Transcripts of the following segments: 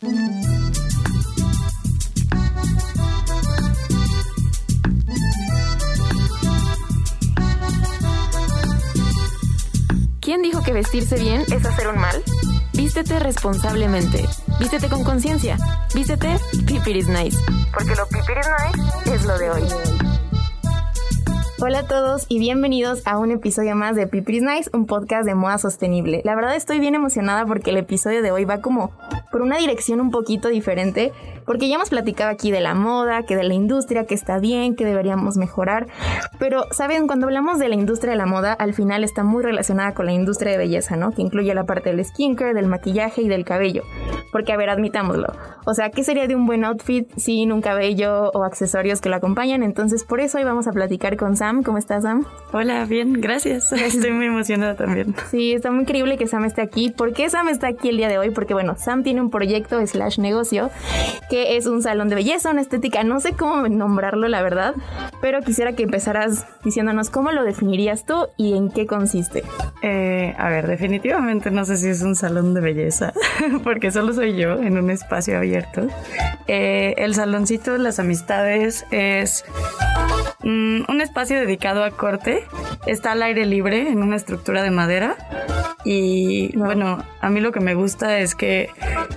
¿Quién dijo que vestirse bien es hacer un mal? Vístete responsablemente. Vístete con conciencia. Vístete Pipiris Nice. Porque lo Pipiris Nice es lo de hoy. Hola a todos y bienvenidos a un episodio más de Pipiris Nice, un podcast de moda sostenible. La verdad estoy bien emocionada porque el episodio de hoy va como por una dirección un poquito diferente, porque ya hemos platicado aquí de la moda, que de la industria, que está bien, que deberíamos mejorar, pero saben, cuando hablamos de la industria de la moda, al final está muy relacionada con la industria de belleza, ¿no? Que incluye la parte del skincare, del maquillaje y del cabello. Porque, a ver, admitámoslo. O sea, ¿qué sería de un buen outfit sin un cabello o accesorios que lo acompañan? Entonces, por eso hoy vamos a platicar con Sam. ¿Cómo estás, Sam? Hola, bien, gracias. Estoy muy emocionada también. Sí, está muy increíble que Sam esté aquí. ¿Por qué Sam está aquí el día de hoy? Porque, bueno, Sam tiene un proyecto slash negocio que es un salón de belleza, una estética, no sé cómo nombrarlo, la verdad, pero quisiera que empezaras diciéndonos cómo lo definirías tú y en qué consiste. Eh, a ver, definitivamente no sé si es un salón de belleza, porque solo soy yo en un espacio abierto. Eh, el saloncito de las amistades es un espacio dedicado a corte. Está al aire libre en una estructura de madera. Y bueno, a mí lo que me gusta es que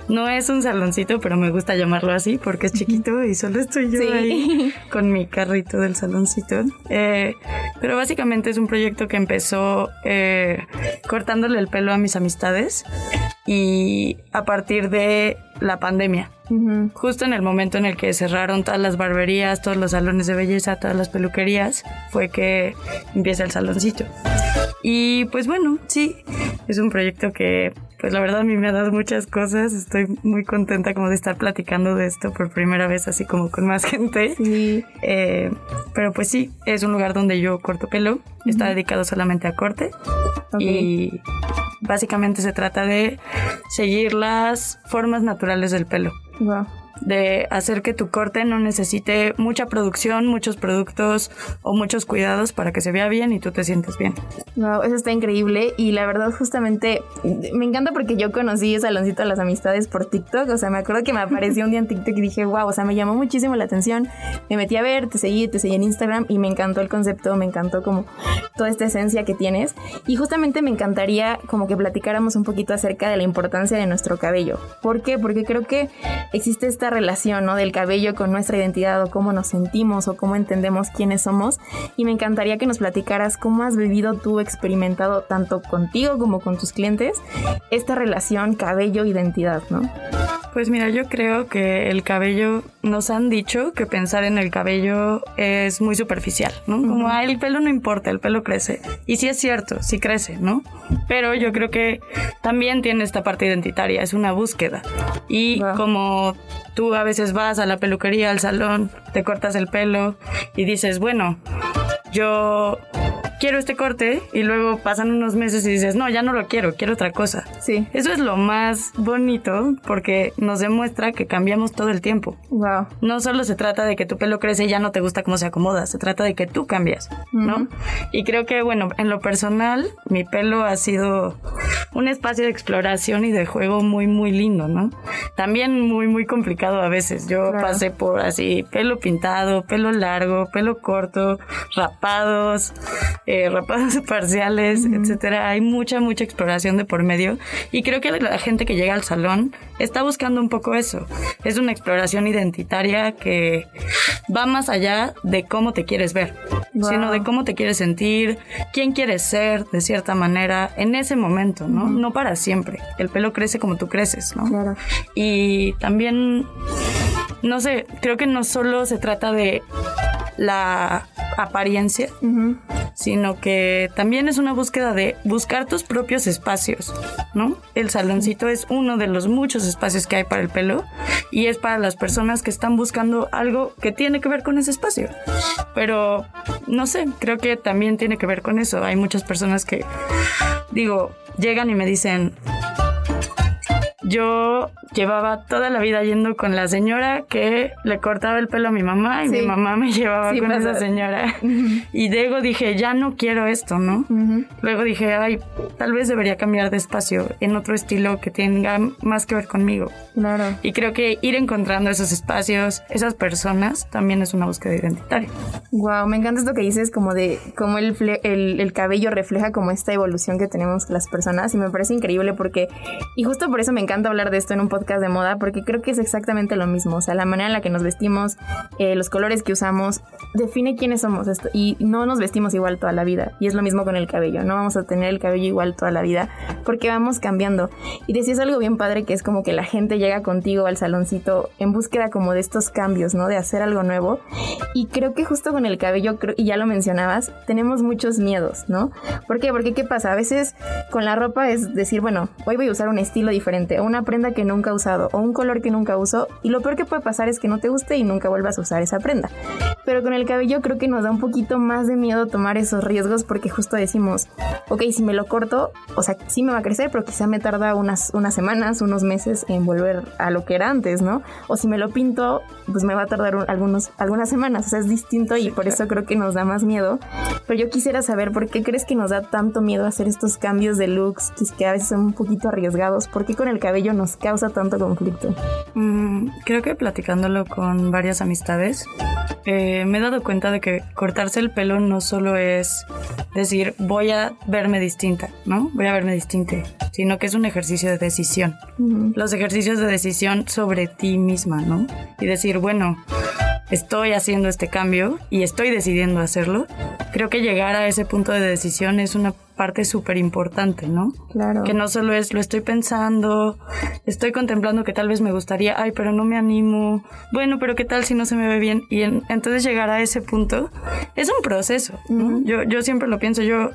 no es un saloncito, pero me gusta llamarlo así porque es chiquito y solo estoy yo ahí con mi carrito del saloncito. Eh, pero básicamente es un proyecto que empezó eh, cortándole el pelo a mis amistades y a partir de la pandemia. Justo en el momento en el que cerraron todas las barberías, todos los salones de belleza, todas las peluquerías, fue que empieza el saloncito. Y pues bueno, sí, es un proyecto que pues la verdad a mí me ha dado muchas cosas. Estoy muy contenta como de estar platicando de esto por primera vez así como con más gente. Sí. Eh, pero pues sí, es un lugar donde yo corto pelo. Está dedicado solamente a corte. Y básicamente se trata de seguir las formas naturales del pelo. Wow de hacer que tu corte no necesite mucha producción, muchos productos o muchos cuidados para que se vea bien y tú te sientes bien. Wow, eso está increíble y la verdad justamente me encanta porque yo conocí el saloncito de las amistades por TikTok, o sea, me acuerdo que me apareció un día en TikTok y dije, wow, o sea, me llamó muchísimo la atención, me metí a ver, te seguí, te seguí en Instagram y me encantó el concepto, me encantó como toda esta esencia que tienes y justamente me encantaría como que platicáramos un poquito acerca de la importancia de nuestro cabello. ¿Por qué? Porque creo que existe esta relación ¿no? del cabello con nuestra identidad o cómo nos sentimos o cómo entendemos quiénes somos. Y me encantaría que nos platicaras cómo has vivido tú, experimentado tanto contigo como con tus clientes, esta relación cabello-identidad, ¿no? Pues mira, yo creo que el cabello, nos han dicho que pensar en el cabello es muy superficial, ¿no? Como, ah, el pelo no importa, el pelo crece. Y sí es cierto, sí crece, ¿no? Pero yo creo que también tiene esta parte identitaria, es una búsqueda. Y como tú a veces vas a la peluquería, al salón, te cortas el pelo y dices, bueno, yo quiero este corte y luego pasan unos meses y dices, no, ya no lo quiero, quiero otra cosa. Sí. Eso es lo más bonito porque nos demuestra que cambiamos todo el tiempo. Wow. No solo se trata de que tu pelo crece y ya no te gusta cómo se acomoda, se trata de que tú cambias, ¿no? Y creo que, bueno, en lo personal, mi pelo ha sido un espacio de exploración y de juego muy, muy lindo, ¿no? También muy, muy complicado a veces. Yo pasé por así, pelo pintado, pelo largo, pelo corto, rapados eh, rapados parciales, etcétera. Hay mucha, mucha exploración de por medio. Y creo que la gente que llega al salón está buscando un poco eso. Es una exploración identitaria que va más allá de cómo te quieres ver, sino de cómo te quieres sentir, quién quieres ser de cierta manera en ese momento, ¿no? No para siempre. El pelo crece como tú creces, ¿no? Claro. Y también, no sé, creo que no solo se trata de la apariencia, sino que también es una búsqueda de buscar tus propios espacios, ¿no? El saloncito es uno de los muchos espacios que hay para el pelo y es para las personas que están buscando algo que tiene que ver con ese espacio. Pero, no sé, creo que también tiene que ver con eso. Hay muchas personas que, digo, llegan y me dicen, yo llevaba toda la vida yendo con la señora que le cortaba el pelo a mi mamá y mi mamá me llevaba con esa señora. Y luego dije, ya no quiero esto, ¿no? Luego dije, ay, tal vez debería cambiar de espacio en otro estilo que tenga más que ver conmigo. Claro. Y creo que ir encontrando esos espacios, esas personas, también es una búsqueda identitaria. Wow, me encanta esto que dices, como de cómo el, el, el cabello refleja como esta evolución que tenemos las personas y me parece increíble porque, y justo por eso me encanta hablar de esto en un podcast de moda porque creo que es exactamente lo mismo. O sea, la manera en la que nos vestimos, eh, los colores que usamos, define quiénes somos. Esto, y no nos vestimos igual toda la vida. Y es lo mismo con el cabello. No vamos a tener el cabello igual toda la vida porque vamos cambiando. Y decías algo bien padre que es como que la gente llega contigo al saloncito en búsqueda como de estos cambios, ¿no? De hacer algo nuevo. Y creo que justo con el cabello, y ya lo mencionabas, tenemos muchos miedos, ¿no? ¿Por qué? Porque ¿qué pasa? A veces con la ropa es decir, bueno, hoy voy a usar un estilo diferente, una prenda que nunca he usado o un color que nunca uso y lo peor que puede pasar es que no te guste y nunca vuelvas a usar esa prenda. Pero con el cabello creo que nos da un poquito más de miedo tomar esos riesgos porque justo decimos, ok, si me lo corto, o sea, sí me va a crecer, pero quizá me tarda unas, unas semanas, unos meses en volver a lo que era antes, ¿no? O si me lo pinto, pues me va a tardar algunos, algunas semanas, o sea, es distinto y por eso creo que nos da más miedo. Pero yo quisiera saber por qué crees que nos da tanto miedo hacer estos cambios de looks que a veces son un poquito arriesgados, ¿por qué con el cabello nos causa tanto conflicto? Mm, creo que platicándolo con varias amistades, eh, me he dado cuenta de que cortarse el pelo no solo es decir voy a verme distinta, ¿no? Voy a verme distinta, sino que es un ejercicio de decisión. Los ejercicios de decisión sobre ti misma, ¿no? Y decir, bueno, estoy haciendo este cambio y estoy decidiendo hacerlo. Creo que llegar a ese punto de decisión es una parte súper importante, ¿no? Claro. Que no solo es lo estoy pensando, estoy contemplando que tal vez me gustaría, ay, pero no me animo, bueno, pero qué tal si no se me ve bien. Y entonces llegar a ese punto es un proceso, ¿no? yo, yo siempre lo pienso, yo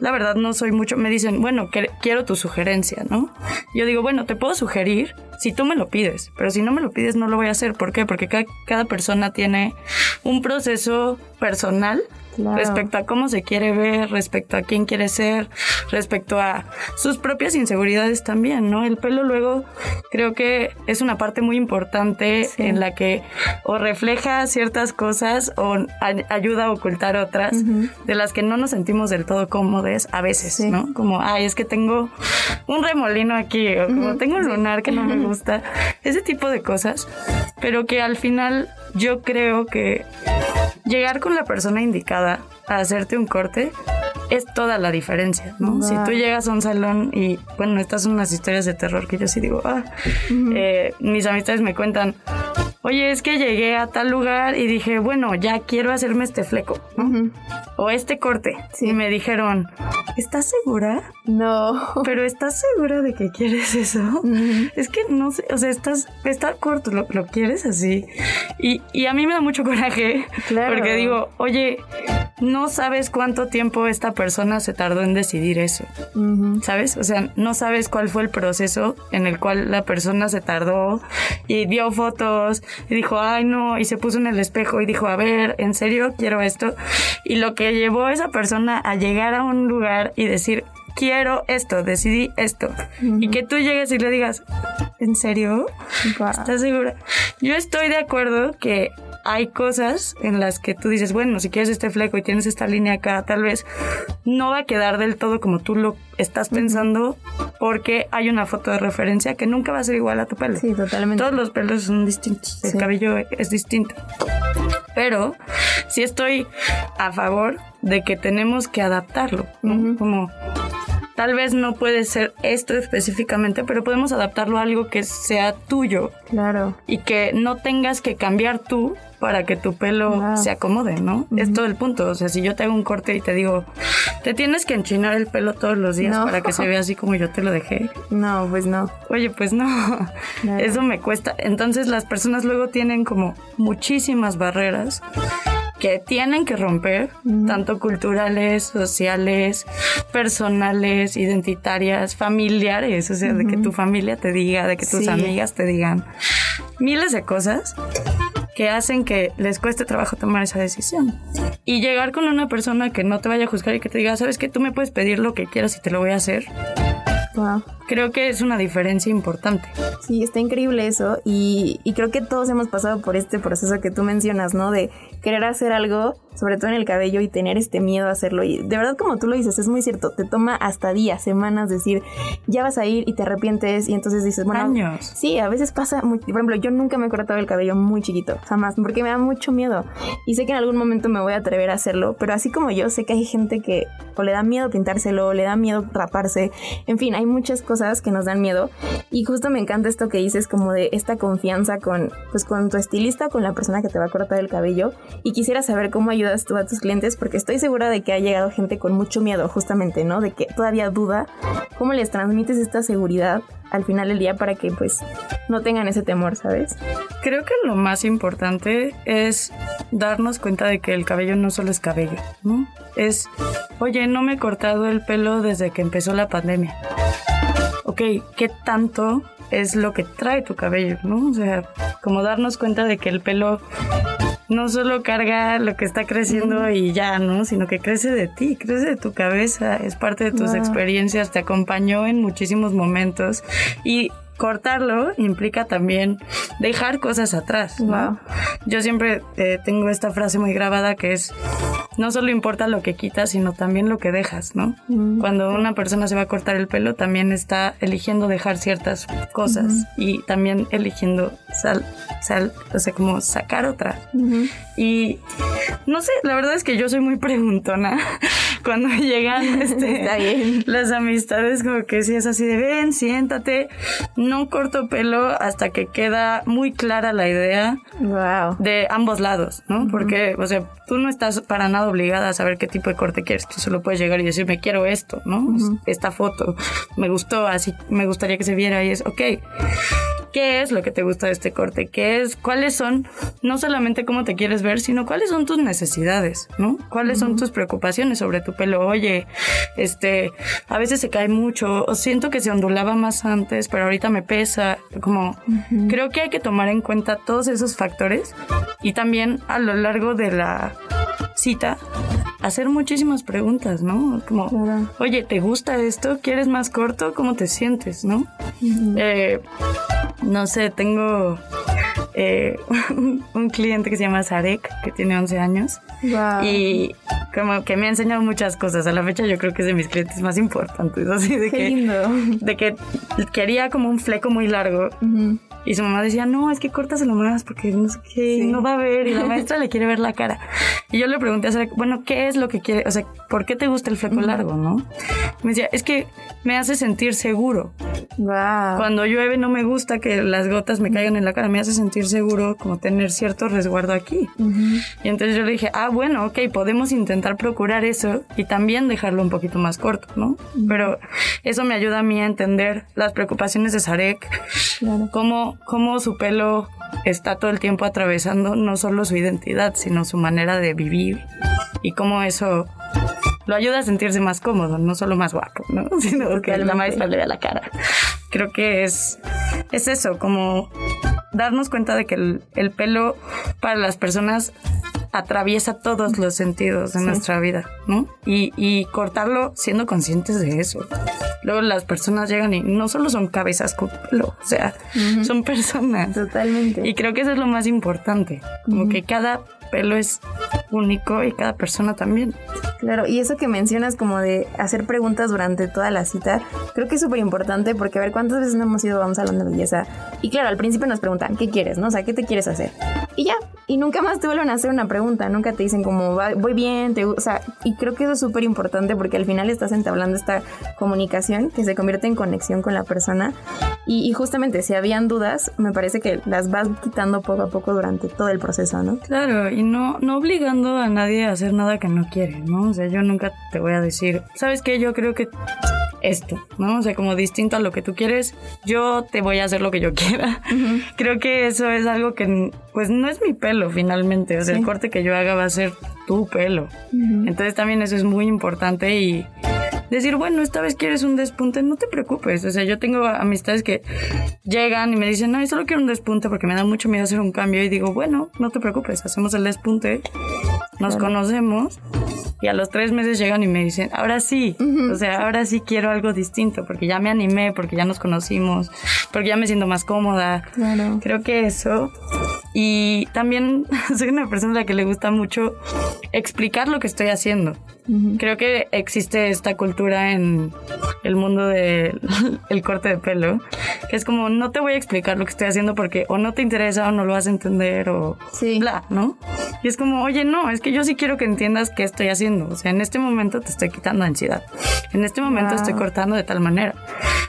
la verdad no soy mucho, me dicen, bueno, que, quiero tu sugerencia, ¿no? Yo digo, bueno, te puedo sugerir si tú me lo pides, pero si no me lo pides no lo voy a hacer. ¿Por qué? Porque cada, cada persona tiene un proceso personal respecto a cómo se quiere ver, respecto a quién quiere ser, respecto a sus propias inseguridades también, ¿no? El pelo luego creo que es una parte muy importante en la que o refleja ciertas cosas o ayuda a ocultar otras de las que no nos sentimos del todo cómodos a veces, ¿no? Como, ay, es que tengo un remolino aquí o como tengo un lunar que no me gusta, ese tipo de cosas, pero que al final yo creo que llegar con la persona indicada a hacerte un corte es toda la diferencia, ¿no? Si tú llegas a un salón y, bueno, estas son unas historias de terror que yo sí digo, ah, eh, mis amistades me cuentan, oye, es que llegué a tal lugar y dije, bueno, ya quiero hacerme este fleco, ¿no? O este corte. Y me dijeron, ¿estás segura? No. Pero ¿estás segura de que quieres eso? Es que no sé, o sea, estás, está corto, ¿lo, quieres así? Y, y, a mí me da mucho coraje. Claro. Porque digo, oye, no sabes cuánto tiempo esta persona se tardó en decidir eso. ¿Sabes? O sea, no sabes cuál fue el proceso en el cual la persona se tardó y dio fotos y dijo, ay no, y se puso en el espejo y dijo, a ver, ¿en serio quiero esto? Y lo que llevó a esa persona a llegar a un lugar y decir, quiero esto, decidí esto. Y que tú llegues y le digas, ¿en serio? ¿Estás segura? Yo estoy de acuerdo que hay cosas en las que tú dices, bueno, si quieres este fleco y tienes esta línea acá, tal vez no va a quedar del todo como tú lo estás pensando porque hay una foto de referencia que nunca va a ser igual a tu pelo. Sí, totalmente. Todos los pelos son distintos, el cabello es distinto. Pero sí estoy a favor de que tenemos que adaptarlo, ¿no? Como tal vez no puede ser esto específicamente, pero podemos adaptarlo a algo que sea tuyo. Claro. Y que no tengas que cambiar tú para que tu pelo se acomode, ¿no? Es todo el punto. O sea, si yo te hago un corte y te digo, te tienes que enchinar el pelo todos los días para que se vea así como yo te lo dejé. No, pues no. Oye, pues no. Eso me cuesta. Entonces las personas luego tienen como muchísimas barreras que tienen que romper, tanto culturales, sociales, personales, identitarias, familiares, o sea, de que tu familia te diga, de que tus amigas te digan, miles de cosas que hacen que les cueste trabajo tomar esa decisión. Y llegar con una persona que no te vaya a juzgar y que te diga, sabes que tú me puedes pedir lo que quieras y te lo voy a hacer. Creo que es una diferencia importante. Sí, está increíble eso y, y, creo que todos hemos pasado por este proceso que tú mencionas, ¿no? De querer hacer algo, sobre todo en el cabello y tener este miedo a hacerlo. Y de verdad, como tú lo dices, es muy cierto, te toma hasta días, semanas decir, ya vas a ir y te arrepientes y entonces dices, bueno, años. Sí, a veces pasa, muy, por ejemplo, yo nunca me he cortado el cabello muy chiquito, jamás, porque me da mucho miedo y sé que en algún momento me voy a atrever a hacerlo, pero así como yo, sé que hay gente que o le da miedo pintárselo, o le da miedo raparse, en fin, hay muchas cosas que nos dan miedo y justo me encanta esto que dices como de esta confianza con, pues, con tu estilista, con la persona que te va a cortar el cabello y quisiera saber cómo ayudas tú a tus clientes porque estoy segura de que ha llegado gente con mucho miedo justamente, ¿no? De que todavía duda. ¿Cómo les transmites esta seguridad al final del día para que pues no tengan ese temor, ¿sabes? Creo que lo más importante es darnos cuenta de que el cabello no solo es cabello, ¿no? Es, oye, no me he cortado el pelo desde que empezó la pandemia. Ok, ¿qué tanto es lo que trae tu cabello, ¿no? O sea, como darnos cuenta de que el pelo no solo carga lo que está creciendo y ya, ¿no? Sino que crece de ti, crece de tu cabeza, es parte de tus experiencias, te acompañó en muchísimos momentos y cortarlo implica también dejar cosas atrás. ¿no? Yo siempre eh, tengo esta frase muy grabada que es, no solo importa lo que quitas, sino también lo que dejas, ¿no? Mm. Cuando una persona se va a cortar el pelo, también está eligiendo dejar ciertas cosas y también eligiendo sal, sal, o sea, como sacar otra. Y no sé, la verdad es que yo soy muy preguntona cuando llegan este, las amistades, como que si es así de ven, siéntate no corto pelo hasta que queda muy clara la idea de ambos lados, ¿no? Porque, o sea, tú no estás para nada obligada a saber qué tipo de corte quieres. Tú solo puedes llegar y decir, me quiero esto, ¿no? Esta foto me gustó, así me gustaría que se viera y es, ok. ¿Qué es lo que te gusta de este corte? ¿Qué es? ¿Cuáles son? No solamente cómo te quieres ver, sino cuáles son tus necesidades, ¿no? ¿Cuáles son tus preocupaciones sobre tu pelo? Oye, este, a veces se cae mucho, o siento que se ondulaba más antes, pero ahorita me pesa. Como, creo que hay que tomar en cuenta todos esos factores y también a lo largo de la cita hacer muchísimas preguntas, ¿no? Como, oye, ¿te gusta esto? ¿Quieres más corto? ¿Cómo te sientes, no? eh, no sé, tengo eh, un, cliente que se llama Sarek, que tiene 11 años. Y como que me ha enseñado muchas cosas. A la fecha yo creo que es de mis clientes más importantes. Así de que, de que quería como un fleco muy largo. Y su mamá decía, no, es que córtaselo más porque no sé qué, no va a ver. Y la maestra le quiere ver la cara. Y yo le pregunté a Sarek, bueno, ¿qué es lo que quiere? O sea, ¿por qué te gusta el fleco largo, no? Me decía, es que me hace sentir seguro. Cuando llueve no me gusta que las gotas me caigan en la cara, me hace sentir seguro como tener cierto resguardo aquí. Y entonces yo le dije, ah, bueno, ok, podemos intentar procurar eso y también dejarlo un poquito más corto, ¿no? Pero eso me ayuda a mí a entender las preocupaciones de Sarek, cómo, cómo su pelo está todo el tiempo atravesando no solo su identidad, sino su manera de vivir y cómo eso lo ayuda a sentirse más cómodo, no solo más guapo, ¿no? sino que la maestra le vea la cara. Creo que es, es eso, como darnos cuenta de que el, pelo para las personas atraviesa todos los sentidos de nuestra vida, ¿no? Y, y, cortarlo siendo conscientes de eso. Luego las personas llegan y no solo son cabezas con pelo, o sea, son personas. Totalmente. Y creo que eso es lo más importante, como que cada pelo es único y cada persona también. Claro, y eso que mencionas como de hacer preguntas durante toda la cita, creo que es súper importante porque a ver cuántas veces no hemos ido a un salón de belleza y claro, al principio nos preguntan, ¿qué quieres? ¿No? O sea, ¿qué te quieres hacer? Y ya, y nunca más te vuelven a hacer una pregunta, nunca te dicen como voy bien, te, o sea, y creo que eso es súper importante porque al final estás entablando esta comunicación que se convierte en conexión con la persona y, y justamente si habían dudas, me parece que las vas quitando poco a poco durante todo el proceso, ¿no? Claro, y no, no obligando a nadie a hacer nada que no quiere, ¿no? O sea, yo nunca te voy a decir, ¿sabes qué? Yo creo que esto, ¿no? O sea, como distinto a lo que tú quieres, yo te voy a hacer lo que yo quiera. Creo que eso es algo que, pues, no es mi pelo finalmente. O sea, el corte que yo haga va a ser tu pelo. Entonces también eso es muy importante y decir, bueno, esta vez quieres un despunte, no te preocupes. O sea, yo tengo amistades que llegan y me dicen, no, solo quiero un despunte porque me da mucho miedo hacer un cambio. Y digo, bueno, no te preocupes, hacemos el despunte, nos conocemos y a los tres meses llegan y me dicen, ahora sí, o sea, ahora sí quiero algo distinto, porque ya me animé, porque ya nos conocimos, porque ya me siento más cómoda. Claro. Creo que eso. Y también soy una persona a la que le gusta mucho explicar lo que estoy haciendo. Creo que existe esta cultura en el mundo del corte de pelo, que es como no te voy a explicar lo que estoy haciendo porque o no te interesa o no lo vas a entender o bla, ¿no? Y es como, oye, no, es que yo sí quiero que entiendas qué estoy haciendo. O sea, en este momento te estoy quitando ansiedad. En este momento estoy cortando de tal manera.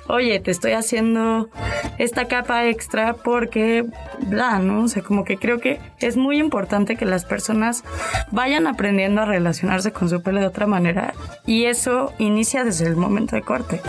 Oye, te estoy haciendo esta capa extra porque bla, ¿no? O sea, como que creo que es muy importante que las personas vayan aprendiendo a relacionarse con su pelo de otra manera y eso inicia desde el momento de corte.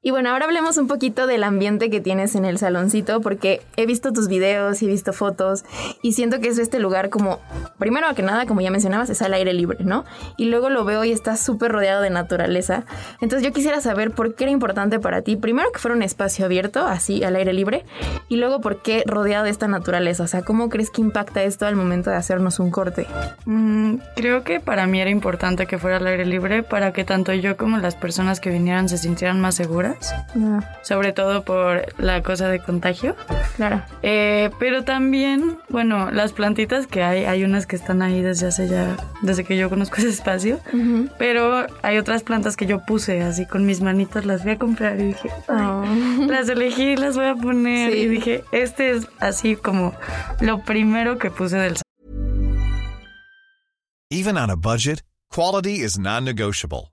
Y bueno, ahora hablemos un poquito del ambiente que tienes en el saloncito, porque he visto tus videos y he visto fotos y siento que es este lugar como, primero que nada, como ya mencionabas, es al aire libre, ¿no? Y luego lo veo y está súper rodeado de naturaleza. Entonces yo quisiera saber por qué era importante para ti, primero que fuera un espacio abierto, así al aire libre, y luego por qué rodeado de esta naturaleza. O sea, ¿cómo crees que impacta esto al momento de hacernos un corte? Mm, creo que para mí era importante que fuera al aire libre para que tanto yo como las personas que vinieran se sintieran más seguras sobre todo por la cosa de contagio. Claro. Eh, pero también, bueno, las plantitas que hay, hay unas que están ahí desde hace ya, desde que yo conozco ese espacio, pero hay otras plantas que yo puse así con mis manitos, las voy a comprar y dije, oh. las elegí, las voy a poner y dije, este es así como lo primero que puse del Even on a budget, quality is non-negotiable.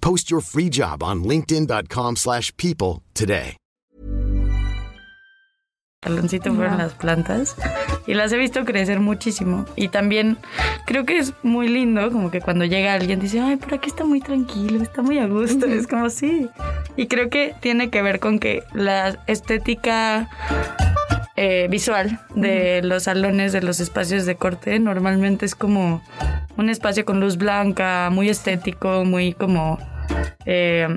Post your free job on linkedin.com/people today. Saloncito fueron las plantas y las he visto crecer muchísimo. Y también creo que es muy lindo, como que cuando llega alguien dice, ay, por aquí está muy tranquilo, está muy a gusto. Es como sí. Y creo que tiene que ver con que la estética eh, visual de los salones, de los espacios de corte, normalmente es como un espacio con luz blanca, muy estético, muy como eh,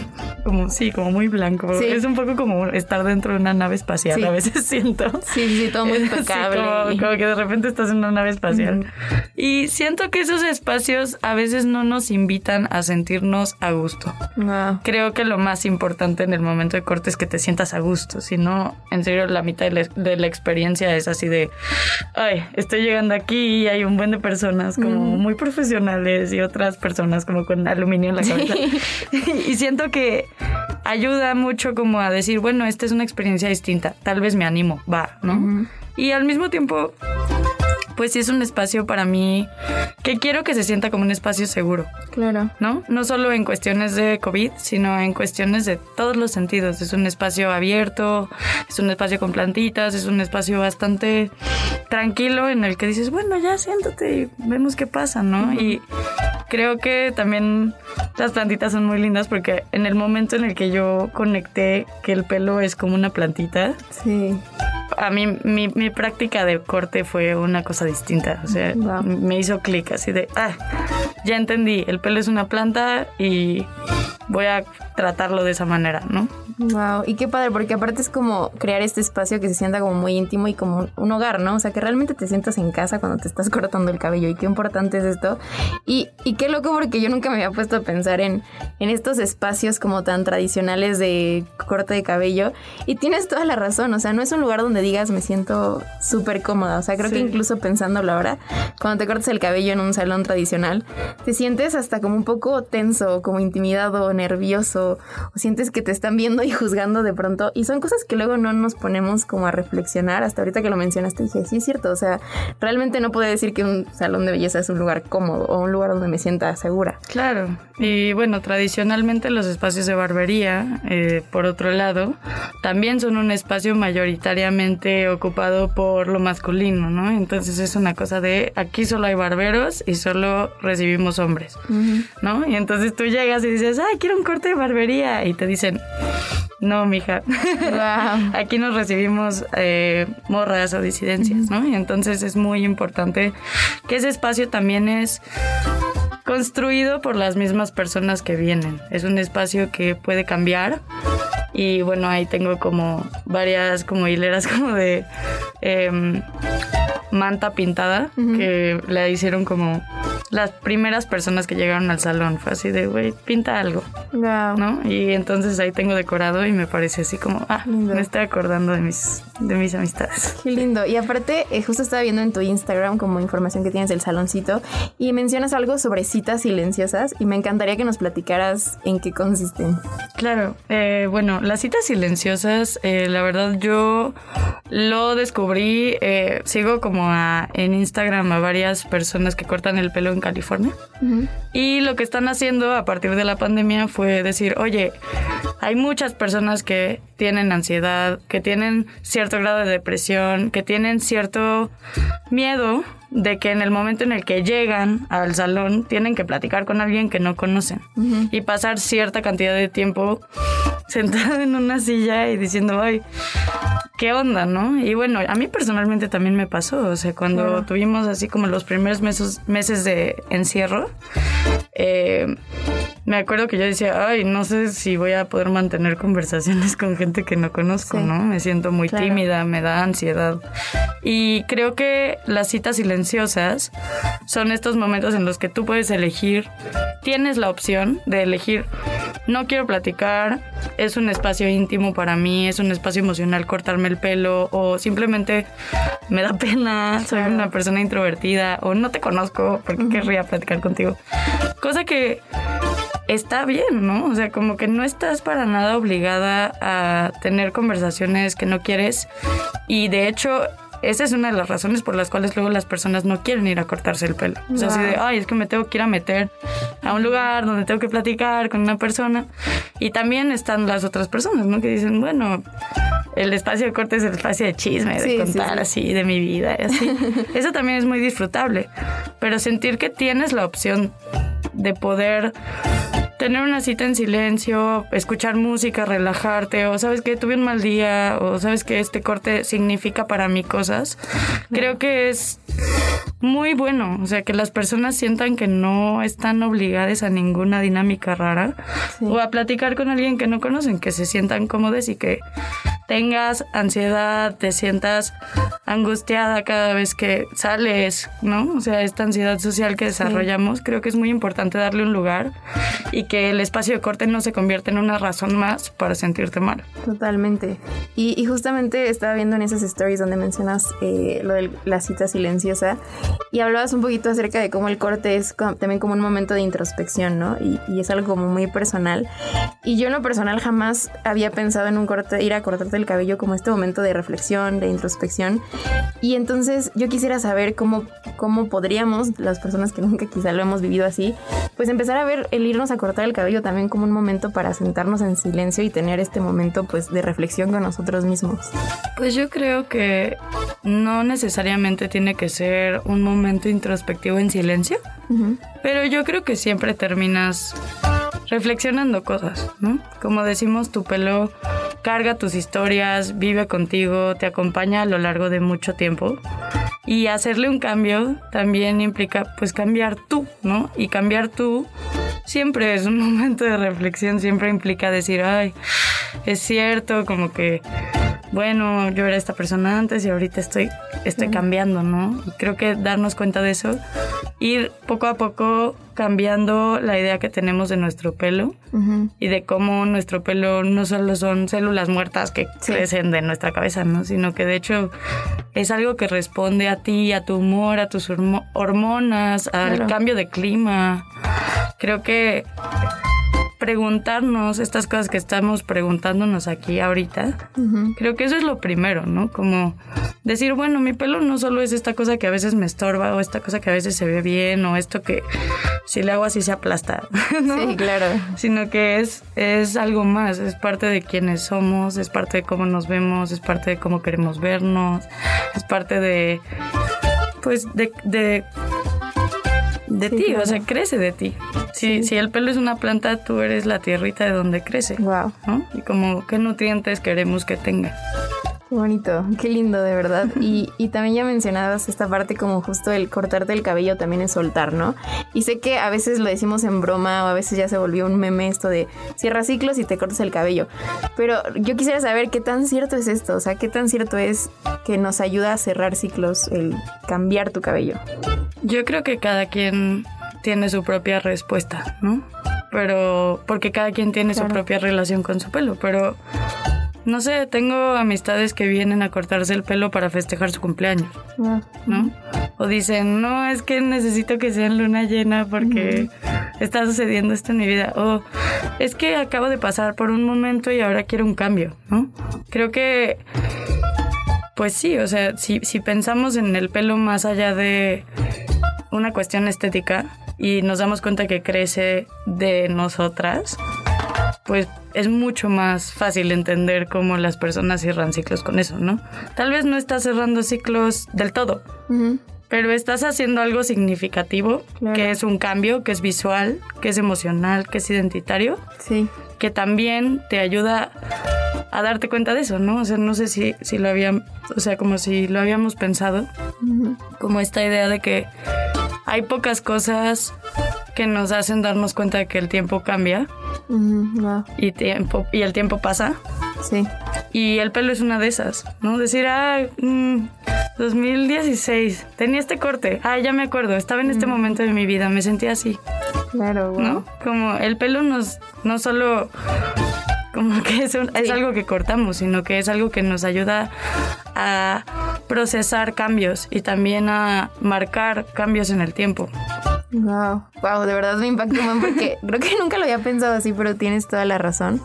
como sí, como muy blanco. Es un poco como estar dentro de una nave espacial, a veces siento. Sí, sí, todo muy impecable. como, que de repente estás en una nave espacial. Y siento que esos espacios a veces no nos invitan a sentirnos a gusto. Creo que lo más importante en el momento de corte es que te sientas a gusto. Si no, en serio, la mitad de la, de la experiencia es así de, ay, estoy llegando aquí y hay un buen de personas como muy profesionales y otras personas como con aluminio en la cabeza. y siento que ayuda mucho como a decir, bueno, esta es una experiencia distinta, tal vez me animo, va, ¿no? Y al mismo tiempo, pues sí es un espacio para mí que quiero que se sienta como un espacio seguro. Claro. ¿No? No solo en cuestiones de COVID, sino en cuestiones de todos los sentidos. Es un espacio abierto, es un espacio con plantitas, es un espacio bastante tranquilo en el que dices, bueno, ya siéntate y vemos qué pasa, ¿no? Y creo que también las plantitas son muy lindas porque en el momento en el que yo conecté que el pelo es como una plantita, Sí. A mí mi, mi práctica de corte fue una cosa distinta. O sea, Wow. me hizo clic así de, ah, ya entendí, el pelo es una planta y voy a tratarlo de esa manera, ¿no? Wow, y qué padre, porque aparte es como crear este espacio que se sienta como muy íntimo y como un- un hogar, ¿no? O sea, que realmente te sientas en casa cuando te estás cortando el cabello y qué importante es esto. Y, y qué loco porque yo nunca me había puesto a pensar en, en estos espacios como tan tradicionales de corte de cabello. Y tienes toda la razón, o sea, no es un lugar donde digas me siento súper cómoda. O sea, creo que incluso pensándolo ahora, cuando te cortas el cabello en un salón tradicional, te sientes hasta como un poco tenso, como intimidado, nervioso, o sientes que te están viendo y juzgando de pronto. Y son cosas que luego no nos ponemos como a reflexionar. Hasta ahorita que lo mencionaste dije, sí es cierto, o sea, realmente no puedo decir que un salón de belleza es un lugar cómodo o un lugar donde me sienta segura. Claro, y bueno, tradicionalmente los espacios de barbería, eh, por otro lado, también son un espacio mayoritariamente ocupado por lo masculino, ¿no? Entonces es una cosa de aquí solo hay barberos y solo recibimos hombres, ¿no? Y entonces tú llegas y dices, ay, quiero un corte de barbería, y te dicen, no, mija. Wow. Aquí nos recibimos eh, morras o disidencias, ¿no? Y entonces es muy importante que ese espacio también es construido por las mismas personas que vienen. Es un espacio que puede cambiar. Y bueno, ahí tengo como varias como hileras como de em, manta pintada que la hicieron como las primeras personas que llegaron al salón. Fue así de, güey, pinta algo. Wow. ¿no? Y entonces ahí tengo decorado y me parece así como, ah, Lindo. me estoy acordando de mis, de mis amistades. Qué lindo. Y aparte, eh, justo estaba viendo en tu Instagram como información que tienes del saloncito y mencionas algo sobre citas silenciosas y me encantaría que nos platicaras en qué consisten. Claro, eh, bueno, las citas silenciosas, eh, la verdad yo lo descubrí, eh, sigo como a- en Instagram a varias personas que cortan el pelo en California. Y lo que están haciendo a partir de la pandemia fue decir, oye, hay muchas personas que tienen ansiedad, que tienen cierto grado de depresión, que tienen cierto miedo de que en el momento en el que llegan al salón tienen que platicar con alguien que no conocen y pasar cierta cantidad de tiempo sentado en una silla y diciendo, ay, ¿qué onda, no? Y bueno, a mí personalmente también me pasó, o sea, cuando tuvimos así como los primeros meses, meses de encierro, eh, me acuerdo que yo decía, ay, no sé si voy a poder mantener conversaciones con gente que no conozco, Sí. ¿no? Me siento muy Claro. tímida, me da ansiedad. Y creo que las citas silenciosas son estos momentos en los que tú puedes elegir, tienes la opción de elegir, no quiero platicar, es un espacio íntimo para mí, es un espacio emocional cortarme el pelo o simplemente me da pena, soy una persona introvertida o no te conozco, porque querría platicar contigo? Cosa que está bien, ¿no? O sea, como que no estás para nada obligada a tener conversaciones que no quieres y de hecho esa es una de las razones por las cuales luego las personas no quieren ir a cortarse el pelo. O sea, así de, ay, es que me tengo que ir a meter a un lugar donde tengo que platicar con una persona. Y también están las otras personas, ¿no? Que dicen, bueno, el espacio de corte es el espacio de chisme, de Sí, sí, contar sí. así de mi vida y así. Eso también es muy disfrutable. Pero sentir que tienes la opción de poder tener una cita en silencio, escuchar música, relajarte, o sabes que tuve un mal día, o sabes que este corte significa para mí cosas, creo que es muy bueno. O sea, que las personas sientan que no están obligadas a ninguna dinámica rara o a platicar con alguien que no conocen, que se sientan cómodos y que tengas ansiedad, te sientas angustiada cada vez que sales, ¿no? O sea, esta ansiedad social que desarrollamos, creo que es muy importante darle un lugar y que el espacio de corte no se convierta en una razón más para sentirte mal. Totalmente. Y, y justamente estaba viendo en esas stories donde mencionas eh, lo de la cita silenciosa y hablabas un poquito acerca de cómo el corte es co- también como un momento de introspección, ¿no? Y, y es algo como muy personal. Y yo en lo personal jamás había pensado en un corte, ir a cortarte el cabello como este momento de reflexión, de introspección. Y entonces yo quisiera saber cómo, cómo podríamos, las personas que nunca quizá lo hemos vivido así, pues empezar a ver el irnos a cortar el cabello también como un momento para sentarnos en silencio y tener este momento pues de reflexión con nosotros mismos. Pues yo creo que no necesariamente tiene que ser un momento introspectivo en silencio, pero yo creo que siempre terminas reflexionando cosas, ¿no? Como decimos, tu pelo carga tus historias, vive contigo, te acompaña a lo largo de mucho tiempo. Y hacerle un cambio también implica pues cambiar tú, ¿no? Y cambiar tú siempre es un momento de reflexión, siempre implica decir, ay, es cierto, como que bueno, yo era esta persona antes y ahorita estoy, estoy cambiando, ¿no? Y creo que darnos cuenta de eso, ir poco a poco cambiando la idea que tenemos de nuestro pelo y de cómo nuestro pelo no solo son células muertas que crecen de nuestra cabeza, ¿no? Sino que de hecho es algo que responde a ti, a tu humor, a tus hormonas, al cambio de clima. Creo que preguntarnos estas cosas que estamos preguntándonos aquí ahorita, creo que eso es lo primero, ¿no? Como decir, bueno, mi pelo no solo es esta cosa que a veces me estorba o esta cosa que a veces se ve bien o esto que si le hago así se aplasta, ¿no? Sí, claro. Sino que es, es algo más, es parte de quienes somos, es parte de cómo nos vemos, es parte de cómo queremos vernos, es parte de, pues, de, de de ti, o sea, crece de ti. Si, si el pelo es una planta, tú eres la tierrita de donde crece. Wow. Y como qué nutrientes queremos que tenga. Qué bonito, qué lindo de verdad. Y, y, también ya mencionabas esta parte como justo el cortarte el cabello también es soltar, ¿no? Y sé que a veces lo decimos en broma o a veces ya se volvió un meme esto de cierra ciclos y te cortas el cabello. Pero yo quisiera saber qué tan cierto es esto, o sea, qué tan cierto es que nos ayuda a cerrar ciclos el cambiar tu cabello. Yo creo que cada quien tiene su propia respuesta, ¿no? Pero porque cada quien tiene su propia relación con su pelo, pero no sé, tengo amistades que vienen a cortarse el pelo para festejar su cumpleaños, ah. ¿no? O dicen, no, es que necesito que sea en luna llena porque está sucediendo esto en mi vida. O es que acabo de pasar por un momento y ahora quiero un cambio, ¿no? Creo que, pues sí, o sea, si, si pensamos en el pelo más allá de una cuestión estética y nos damos cuenta que crece de nosotras, pues es mucho más fácil entender cómo las personas cierran ciclos con eso, ¿no? Tal vez no estás cerrando ciclos del todo, pero estás haciendo algo significativo, que es un cambio, que es visual, que es emocional, que es identitario. Sí. Que también te ayuda a darte cuenta de eso, ¿no? O sea, no sé si, si lo habían, o sea, como si lo habíamos pensado, como esta idea de que hay pocas cosas que nos hacen darnos cuenta de que el tiempo cambia y, tiempo, y el tiempo pasa. Sí. Y el pelo es una de esas, ¿no? Decir, ah, 2016, mm, tenía este corte, ah, ya me acuerdo, estaba en este momento de mi vida, me sentía así. Claro, ¿No? Como el pelo nos, no solo como que es, es algo que cortamos, sino que es algo que nos ayuda a procesar cambios y también a marcar cambios en el tiempo. Wow, wow, de verdad me impactó porque creo que nunca lo había pensado así, pero tienes toda la razón.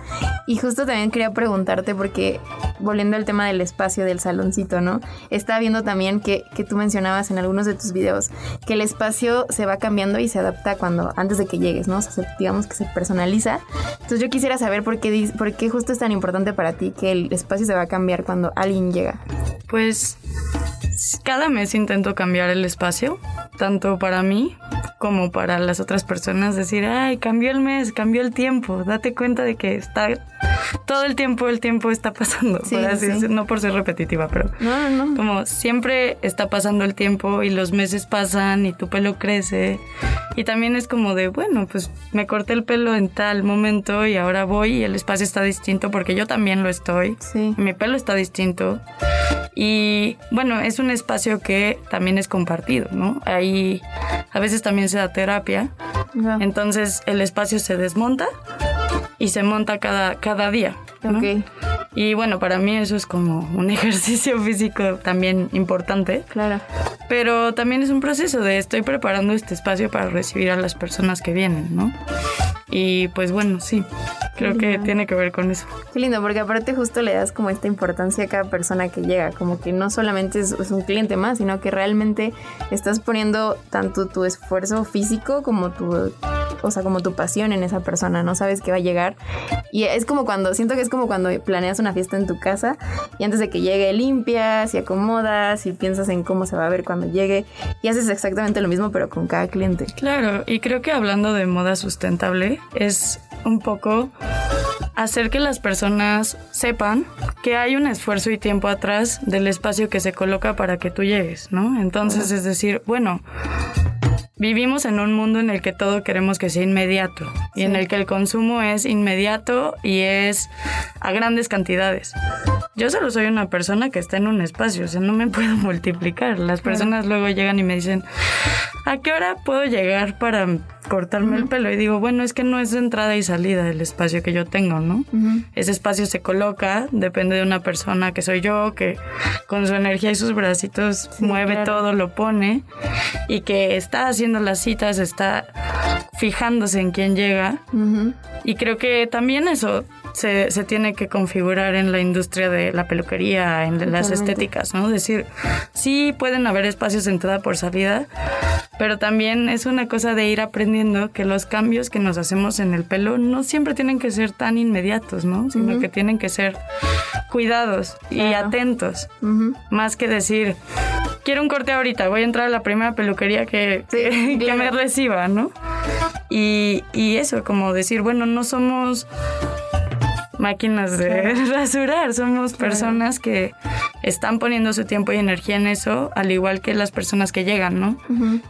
Y justo también quería preguntarte porque volviendo al tema del espacio del saloncito, ¿no? Estaba viendo también que, que tú mencionabas en algunos de tus videos que el espacio se va cambiando y se adapta cuando antes de que llegues, ¿no? O sea, digamos que se personaliza. Entonces yo quisiera saber por qué, por qué justo es tan importante para ti que el espacio se va a cambiar cuando alguien llega. Pues cada mes intento cambiar el espacio, tanto para mí como para las otras personas. Decir, ay, cambió el mes, cambió el tiempo. Date cuenta de que está todo el tiempo, el tiempo está pasando. no por ser repetitiva, pero como siempre está pasando el tiempo y los meses pasan y tu pelo crece. Y también es como de, bueno, pues me corté el pelo en tal momento y ahora voy y el espacio está distinto porque yo también lo estoy. Mi pelo está distinto. Y bueno, es un espacio que también es compartido, ¿no? Ahí a veces también se da terapia. Entonces el espacio se desmonta y se monta cada, cada día. Y bueno, para mí eso es como un ejercicio físico también importante. Claro. Pero también es un proceso de estoy preparando este espacio para recibir a las personas que vienen, ¿no? Y pues bueno, sí, creo que tiene que ver con eso. Qué lindo, porque aparte justo le das como esta importancia a cada persona que llega, como que no solamente es, es un cliente más, sino que realmente estás poniendo tanto tu esfuerzo físico como tu o sea, como tu pasión en esa persona, no sabes que va a llegar. Y es como cuando, siento que es como cuando planeas una fiesta en tu casa y antes de que llegue limpias y acomodas y piensas en cómo se va a ver cuando llegue y haces exactamente lo mismo pero con cada cliente. Claro, y creo que hablando de moda sustentable es un poco hacer que las personas sepan que hay un esfuerzo y tiempo atrás del espacio que se coloca para que tú llegues, ¿no? Entonces, es decir, bueno, Vivimos en un mundo en el que todo queremos que sea inmediato y en el que el consumo es inmediato y es a grandes cantidades. Yo solo soy una persona que está en un espacio, o sea, no me puedo multiplicar. Las personas luego llegan y me dicen, ¿a qué hora puedo llegar para cortarme el pelo? Y digo, bueno, es que no es entrada y salida del espacio que yo tengo, ¿no? Ese espacio se coloca, depende de una persona que soy yo, que con su energía y sus bracitos mueve todo, lo pone y que está haciendo las citas, está fijándose en quién llega. Y creo que también eso se, se, tiene que configurar en la industria de la peluquería, en las estéticas, ¿no? Decir, sí pueden haber espacios de entrada por salida, pero también es una cosa de ir aprendiendo que los cambios que nos hacemos en el pelo no siempre tienen que ser tan inmediatos, ¿no? Sino que tienen que ser cuidados y atentos, más que decir, quiero un corte ahorita, voy a entrar a la primera peluquería que, que, me reciba, ¿no? Y, y eso, como decir, bueno, no somos máquinas de rasurar, somos personas que están poniendo su tiempo y energía en eso, al igual que las personas que llegan, ¿no?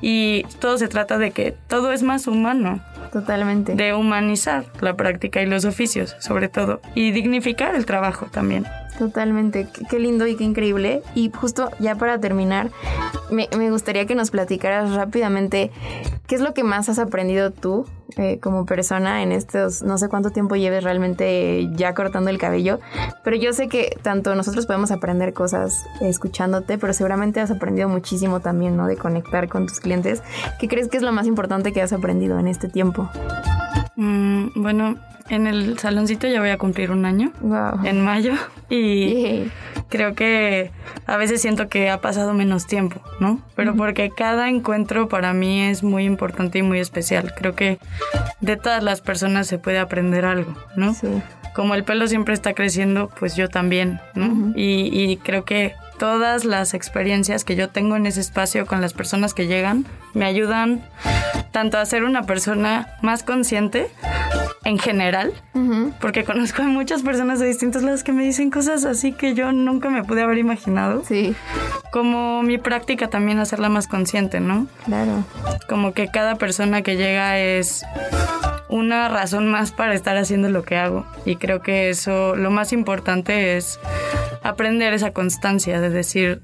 Y todo se trata de que todo es más humano. Totalmente. De humanizar la práctica y los oficios, sobre todo, y dignificar el trabajo también. Totalmente, qué, lindo y qué increíble. Y justo ya para terminar, me, gustaría que nos platicaras rápidamente qué es lo que más has aprendido tú eh, como persona en estos, no sé cuánto tiempo lleves realmente ya cortando el cabello, pero yo sé que tanto nosotros podemos aprender cosas escuchándote, pero seguramente has aprendido muchísimo también, ¿no? De conectar con tus clientes. ¿Qué crees que es lo más importante que has aprendido en este tiempo? Mm, bueno, en el saloncito ya voy a cumplir un año en mayo y creo que a veces siento que ha pasado menos tiempo, ¿no? Pero porque cada encuentro para mí es muy importante y muy especial. Creo que de todas las personas se puede aprender algo, ¿no? Sí. Como el pelo siempre está creciendo, pues yo también, ¿no? y, y creo que todas las experiencias que yo tengo en ese espacio con las personas que llegan me ayudan tanto a ser una persona más consciente en general, porque conozco a muchas personas de distintos lados que me dicen cosas así que yo nunca me pude haber imaginado. Sí. Como mi práctica también hacerla más consciente, ¿no? Claro. Como que cada persona que llega es una razón más para estar haciendo lo que hago. Y creo que eso, lo más importante es aprender esa constancia de decir,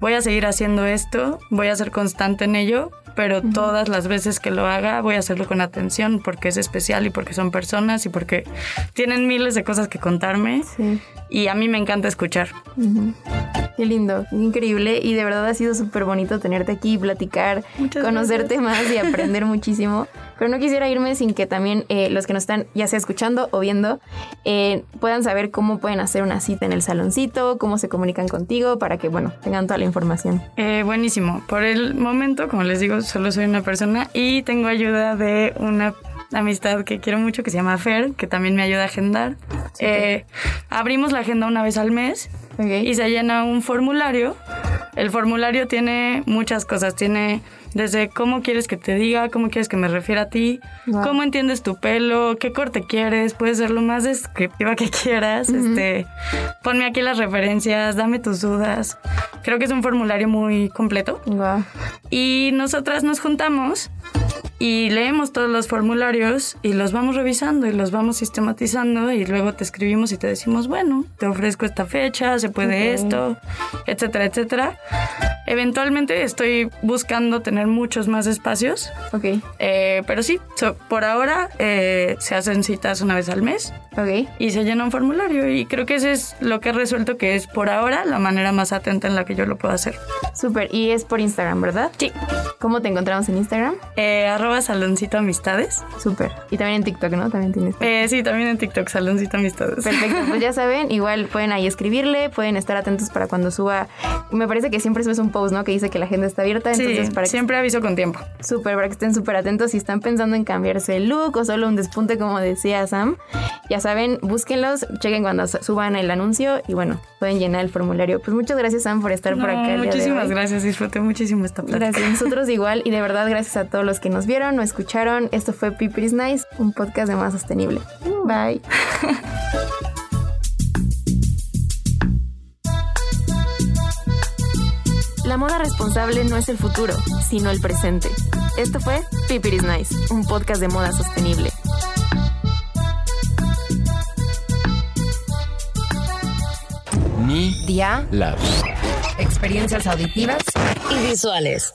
voy a seguir haciendo esto, voy a ser constante en ello, pero todas las veces que lo haga voy a hacerlo con atención porque es especial y porque son personas y porque tienen miles de cosas que contarme. Y a mí me encanta escuchar. Qué lindo, increíble. Y de verdad ha sido súper bonito tenerte aquí, platicar, conocerte más y aprender muchísimo. Pero no quisiera irme sin que también eh, los que nos están ya sea escuchando o viendo eh, puedan saber cómo pueden hacer una cita en el saloncito, cómo se comunican contigo para que, bueno, tengan toda la información. Eh, buenísimo. Por el momento, como les digo, solo soy una persona y tengo ayuda de una amistad que quiero mucho que se llama Fer, que también me ayuda a agendar. abrimos la agenda una vez al mes y se llena un formulario. El formulario tiene muchas cosas. Tiene desde cómo quieres que te diga, cómo quieres que me refiera a ti, cómo entiendes tu pelo, qué corte quieres, puedes ser lo más descriptiva que quieras. Este, ponme aquí las referencias, dame tus dudas. Creo que es un formulario muy completo. Y nosotras nos juntamos y leemos todos los formularios y los vamos revisando y los vamos sistematizando y luego te escribimos y te decimos, bueno, te ofrezco esta fecha, se puede esto, etcétera, etcétera. Eventualmente estoy buscando tener muchos más espacios. Ok. Eh, pero sí, por ahora eh, se hacen citas una vez al mes. Ok. Y se llena un formulario y creo que ese es lo que he resuelto que es por ahora la manera más atenta en la que yo lo puedo hacer. Súper. Y es por Instagram, ¿verdad? Sí. ¿Cómo te encontramos en Instagram? Eh, arroba saloncito amistades. Súper. Y también en TikTok, ¿no? También tienes. Eh, sí, también en TikTok, saloncito amistades. Perfecto, pues ya saben, igual pueden ahí escribirle, pueden estar atentos para cuando suba. Me parece que siempre subes un post, ¿no? Que dice que la agenda está abierta. Entonces, sí, para que siempre aviso con tiempo. Súper, para que estén súper atentos si están pensando en cambiarse el look o solo un despunte, como decía Sam. Ya saben, búsquenlos, chequen cuando suban el anuncio y bueno, pueden llenar el formulario. Pues muchas gracias, Sam, por estar por acá. Muchísimas gracias, disfruté muchísimo esta plática. Gracias, nosotros igual y de verdad gracias a todos los que nos vieron, nos escucharon. Esto fue Pipiris Nice, un podcast de más sostenible. Bye. La moda responsable no es el futuro, sino el presente. Esto fue Pipiris Nice, un podcast de moda sostenible. Media Lab. Experiencias auditivas y visuales.